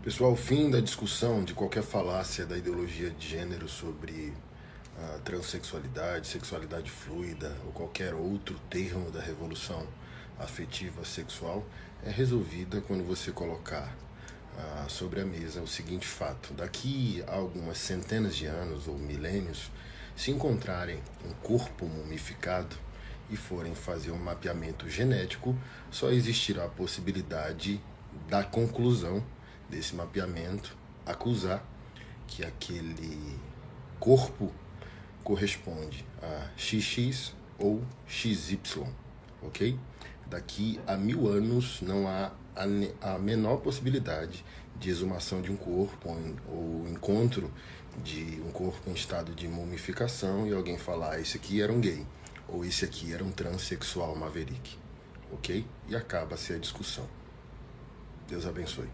Pessoal, fim da discussão de qualquer falácia da ideologia de gênero sobre a transexualidade, sexualidade fluida ou qualquer outro termo da revolução afetiva sexual é resolvida quando você colocar ah, sobre a mesa o seguinte fato: daqui a algumas centenas de anos ou milênios, se encontrarem um corpo mumificado e forem fazer um mapeamento genético, só existirá a possibilidade da conclusão desse mapeamento acusar que aquele corpo corresponde a XX ou XY, ok? Daqui a mil anos não há a menor possibilidade de exumação de um corpo ou encontro de um corpo em estado de mumificação e alguém falar ah, esse aqui era um gay ou esse aqui era um transexual maverick, ok? E acaba-se a discussão. Deus abençoe.